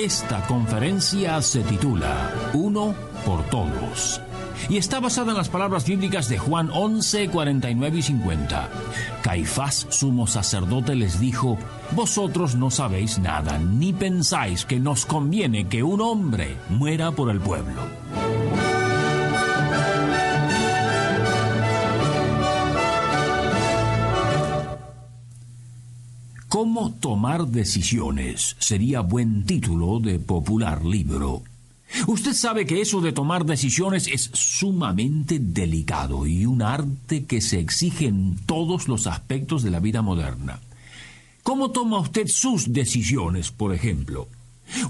Esta conferencia se titula Uno por Todos y está basada en las palabras bíblicas de Juan 11, 49 y 50. Caifás, sumo sacerdote, les dijo, Vosotros no sabéis nada, ni pensáis que nos conviene que un hombre muera por el pueblo. ¿Cómo tomar decisiones? Sería buen título de popular libro. Usted sabe que eso de tomar decisiones es sumamente delicado y un arte que se exige en todos los aspectos de la vida moderna. ¿Cómo toma usted sus decisiones, por ejemplo?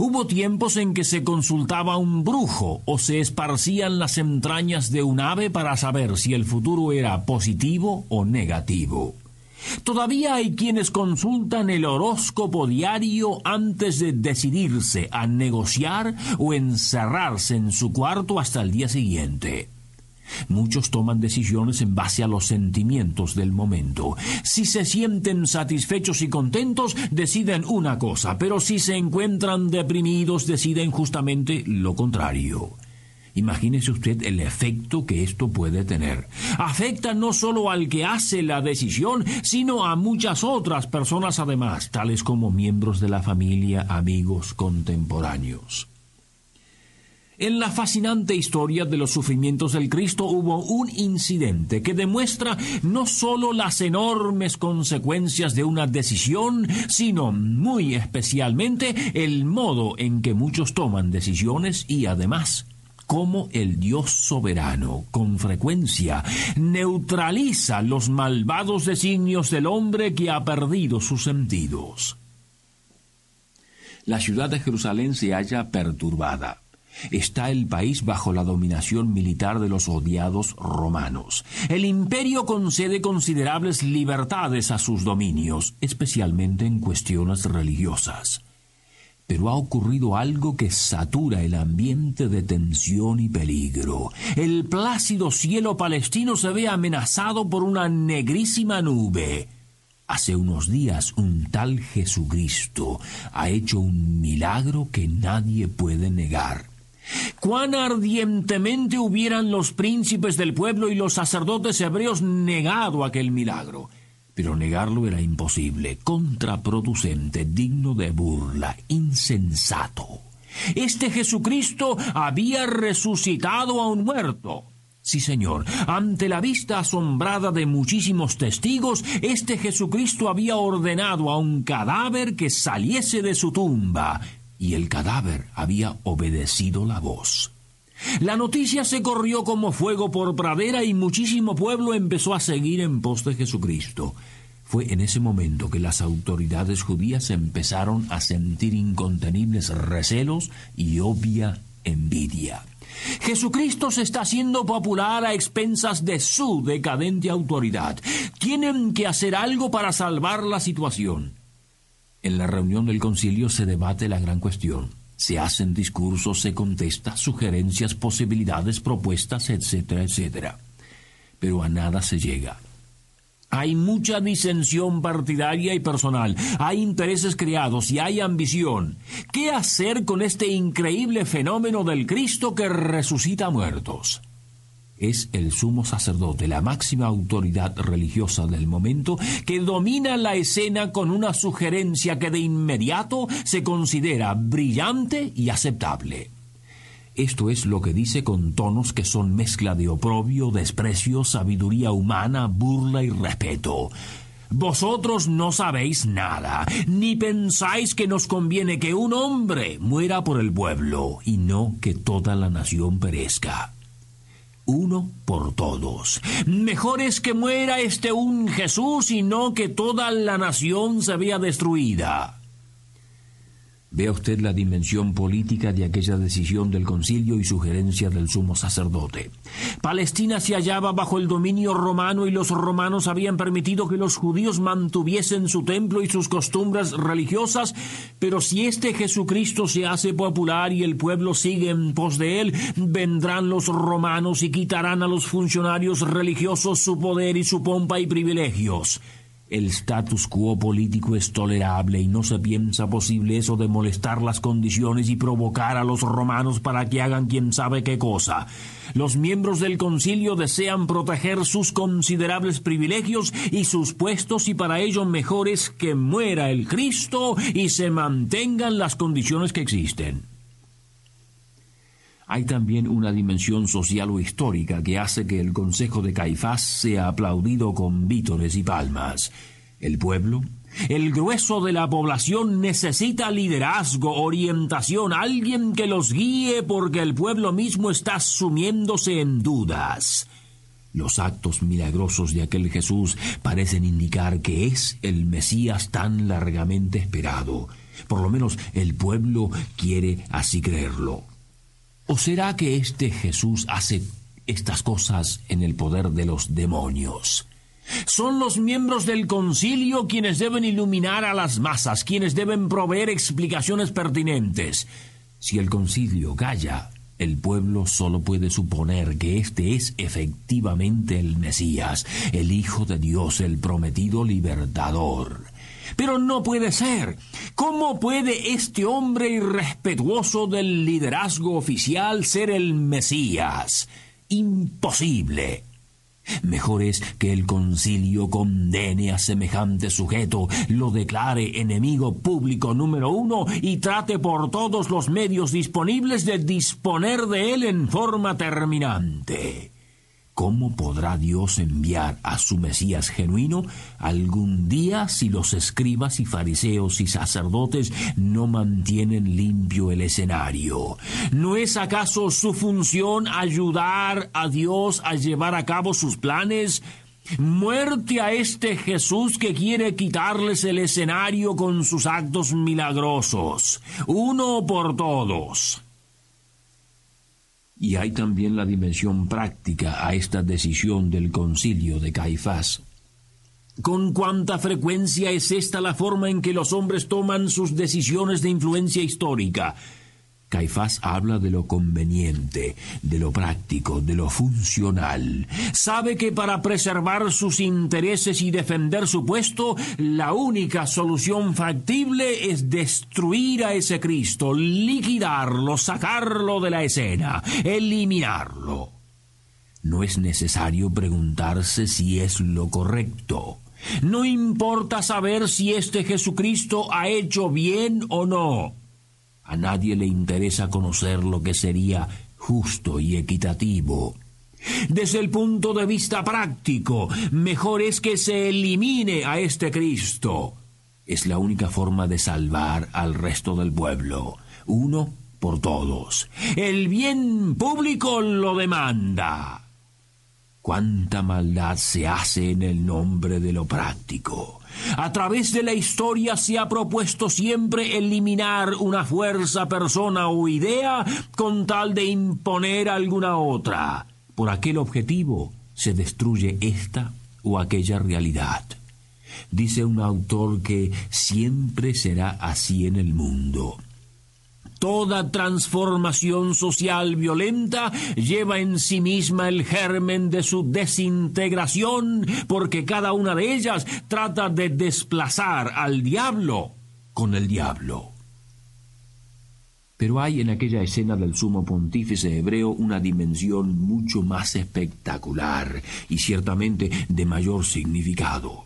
Hubo tiempos en que se consultaba a un brujo o se esparcían las entrañas de un ave para saber si el futuro era positivo o negativo. Todavía hay quienes consultan el horóscopo diario antes de decidirse a negociar o encerrarse en su cuarto hasta el día siguiente. Muchos toman decisiones en base a los sentimientos del momento. Si se sienten satisfechos y contentos, deciden una cosa, pero si se encuentran deprimidos, deciden justamente lo contrario. Imagínese usted el efecto que esto puede tener. Afecta no solo al que hace la decisión, sino a muchas otras personas además, tales como miembros de la familia, amigos, contemporáneos. En la fascinante historia de los sufrimientos del Cristo hubo un incidente que demuestra no solo las enormes consecuencias de una decisión, sino muy especialmente el modo en que muchos toman decisiones y además cómo el Dios soberano con frecuencia neutraliza los malvados designios del hombre que ha perdido sus sentidos. La ciudad de Jerusalén se halla perturbada. Está el país bajo la dominación militar de los odiados romanos. El imperio concede considerables libertades a sus dominios, especialmente en cuestiones religiosas pero ha ocurrido algo que satura el ambiente de tensión y peligro. El plácido cielo palestino se ve amenazado por una negrísima nube. Hace unos días un tal Jesucristo ha hecho un milagro que nadie puede negar. Cuán ardientemente hubieran los príncipes del pueblo y los sacerdotes hebreos negado aquel milagro pero negarlo era imposible, contraproducente, digno de burla, insensato. Este Jesucristo había resucitado a un muerto. Sí, señor, ante la vista asombrada de muchísimos testigos, este Jesucristo había ordenado a un cadáver que saliese de su tumba, y el cadáver había obedecido la voz. La noticia se corrió como fuego por pradera y muchísimo pueblo empezó a seguir en pos de Jesucristo. Fue en ese momento que las autoridades judías empezaron a sentir incontenibles recelos y obvia envidia. Jesucristo se está haciendo popular a expensas de su decadente autoridad. Tienen que hacer algo para salvar la situación. En la reunión del concilio se debate la gran cuestión se hacen discursos, se contesta, sugerencias, posibilidades, propuestas, etcétera, etcétera. Pero a nada se llega. Hay mucha disensión partidaria y personal, hay intereses creados y hay ambición. ¿Qué hacer con este increíble fenómeno del Cristo que resucita muertos? Es el sumo sacerdote, la máxima autoridad religiosa del momento, que domina la escena con una sugerencia que de inmediato se considera brillante y aceptable. Esto es lo que dice con tonos que son mezcla de oprobio, desprecio, sabiduría humana, burla y respeto. Vosotros no sabéis nada, ni pensáis que nos conviene que un hombre muera por el pueblo, y no que toda la nación perezca uno por todos. Mejor es que muera este un Jesús y no que toda la nación se vea destruida. Vea usted la dimensión política de aquella decisión del concilio y sugerencia del sumo sacerdote. Palestina se hallaba bajo el dominio romano y los romanos habían permitido que los judíos mantuviesen su templo y sus costumbres religiosas, pero si este Jesucristo se hace popular y el pueblo sigue en pos de él, vendrán los romanos y quitarán a los funcionarios religiosos su poder y su pompa y privilegios. El status quo político es tolerable y no se piensa posible eso de molestar las condiciones y provocar a los romanos para que hagan quién sabe qué cosa. Los miembros del concilio desean proteger sus considerables privilegios y sus puestos y para ello mejor es que muera el Cristo y se mantengan las condiciones que existen hay también una dimensión social o histórica que hace que el Consejo de Caifás sea aplaudido con vítores y palmas. El pueblo, el grueso de la población necesita liderazgo, orientación, alguien que los guíe porque el pueblo mismo está sumiéndose en dudas. Los actos milagrosos de aquel Jesús parecen indicar que es el Mesías tan largamente esperado. Por lo menos el pueblo quiere así creerlo. ¿O será que este Jesús hace estas cosas en el poder de los demonios? Son los miembros del concilio quienes deben iluminar a las masas, quienes deben proveer explicaciones pertinentes. Si el concilio calla, el pueblo solo puede suponer que este es efectivamente el Mesías, el Hijo de Dios, el prometido libertador. Pero no puede ser. ¿Cómo puede este hombre irrespetuoso del liderazgo oficial ser el Mesías? Imposible. Mejor es que el concilio condene a semejante sujeto, lo declare enemigo público número uno y trate por todos los medios disponibles de disponer de él en forma terminante. ¿Cómo podrá Dios enviar a su Mesías genuino algún día si los escribas y fariseos y sacerdotes no mantienen limpio el escenario? ¿No es acaso su función ayudar a Dios a llevar a cabo sus planes? Muerte a este Jesús que quiere quitarles el escenario con sus actos milagrosos, uno por todos. Y hay también la dimensión práctica a esta decisión del concilio de Caifás. ¿Con cuánta frecuencia es esta la forma en que los hombres toman sus decisiones de influencia histórica? Caifás habla de lo conveniente, de lo práctico, de lo funcional. Sabe que para preservar sus intereses y defender su puesto, la única solución factible es destruir a ese Cristo, liquidarlo, sacarlo de la escena, eliminarlo. No es necesario preguntarse si es lo correcto. No importa saber si este Jesucristo ha hecho bien o no. A nadie le interesa conocer lo que sería justo y equitativo. Desde el punto de vista práctico, mejor es que se elimine a este Cristo. Es la única forma de salvar al resto del pueblo, uno por todos. El bien público lo demanda. Cuánta maldad se hace en el nombre de lo práctico. A través de la historia se ha propuesto siempre eliminar una fuerza, persona o idea con tal de imponer alguna otra. Por aquel objetivo se destruye esta o aquella realidad. Dice un autor que siempre será así en el mundo. Toda transformación social violenta lleva en sí misma el germen de su desintegración, porque cada una de ellas trata de desplazar al diablo con el diablo. Pero hay en aquella escena del sumo pontífice hebreo una dimensión mucho más espectacular y ciertamente de mayor significado.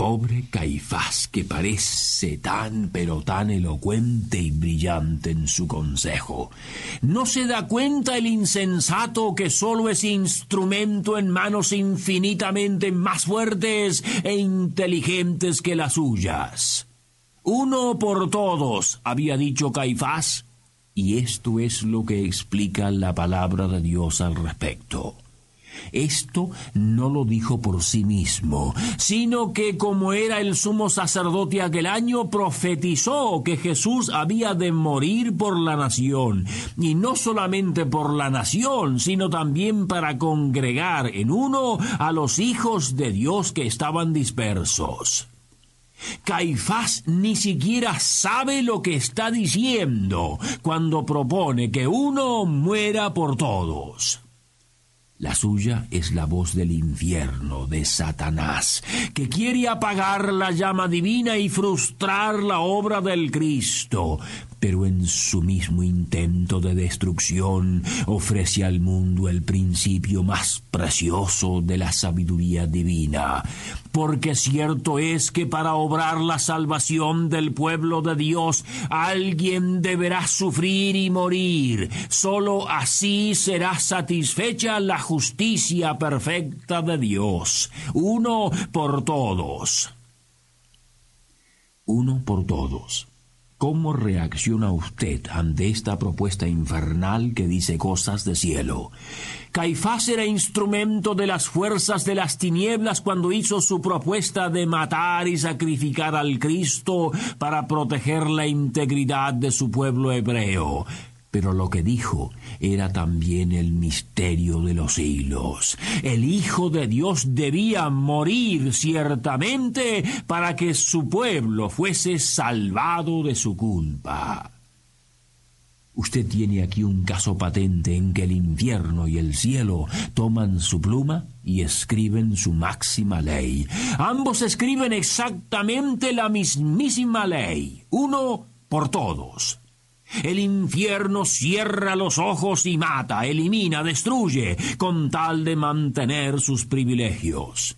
Pobre Caifás, que parece tan pero tan elocuente y brillante en su consejo. ¿No se da cuenta el insensato que sólo es instrumento en manos infinitamente más fuertes e inteligentes que las suyas? Uno por todos, había dicho Caifás, y esto es lo que explica la palabra de Dios al respecto. Esto no lo dijo por sí mismo, sino que como era el sumo sacerdote aquel año, profetizó que Jesús había de morir por la nación, y no solamente por la nación, sino también para congregar en uno a los hijos de Dios que estaban dispersos. Caifás ni siquiera sabe lo que está diciendo cuando propone que uno muera por todos. La suya es la voz del infierno, de Satanás, que quiere apagar la llama divina y frustrar la obra del Cristo, pero en su mismo intento de destrucción ofrece al mundo el principio más precioso de la sabiduría divina, porque cierto es que para obrar la salvación del pueblo de Dios alguien deberá sufrir y morir, sólo así será satisfecha la justicia perfecta de Dios, uno por todos. Uno por todos. ¿Cómo reacciona usted ante esta propuesta infernal que dice cosas de cielo? Caifás era instrumento de las fuerzas de las tinieblas cuando hizo su propuesta de matar y sacrificar al Cristo para proteger la integridad de su pueblo hebreo. Pero lo que dijo era también el misterio de los siglos. El Hijo de Dios debía morir ciertamente para que su pueblo fuese salvado de su culpa. Usted tiene aquí un caso patente en que el infierno y el cielo toman su pluma y escriben su máxima ley. Ambos escriben exactamente la mismísima ley, uno por todos. El infierno cierra los ojos y mata, elimina, destruye, con tal de mantener sus privilegios.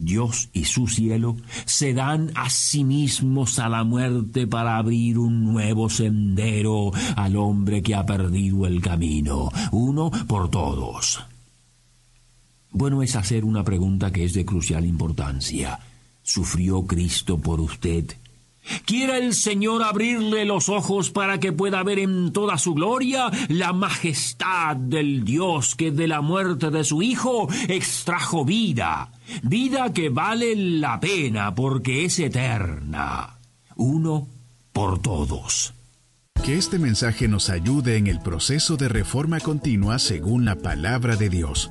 Dios y su cielo se dan a sí mismos a la muerte para abrir un nuevo sendero al hombre que ha perdido el camino, uno por todos. Bueno es hacer una pregunta que es de crucial importancia. ¿Sufrió Cristo por usted? Quiera el Señor abrirle los ojos para que pueda ver en toda su gloria la majestad del Dios que de la muerte de su Hijo extrajo vida, vida que vale la pena porque es eterna, uno por todos. Que este mensaje nos ayude en el proceso de reforma continua según la palabra de Dios.